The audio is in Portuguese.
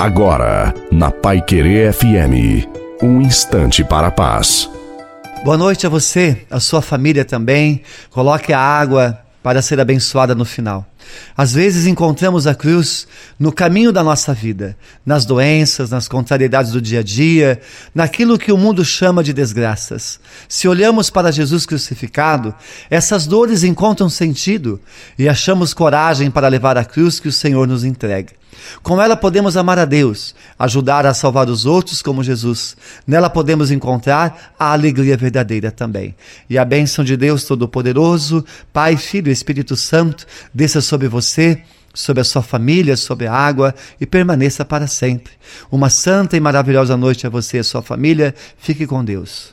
Agora, na Pai Querer FM, um instante para a paz. Boa noite a você, a sua família também. Coloque a água para ser abençoada no final. Às vezes encontramos a cruz no caminho da nossa vida, nas doenças, nas contrariedades do dia a dia, naquilo que o mundo chama de desgraças. Se olhamos para Jesus crucificado, essas dores encontram sentido e achamos coragem para levar a cruz que o Senhor nos entrega. Com ela podemos amar a Deus, ajudar a salvar os outros como Jesus. Nela podemos encontrar a alegria verdadeira também. E a bênção de Deus Todo-Poderoso, Pai, Filho e Espírito Santo, desça sobre você sobre a sua família, sobre a água e permaneça para sempre. Uma santa e maravilhosa noite a você e a sua família. Fique com Deus.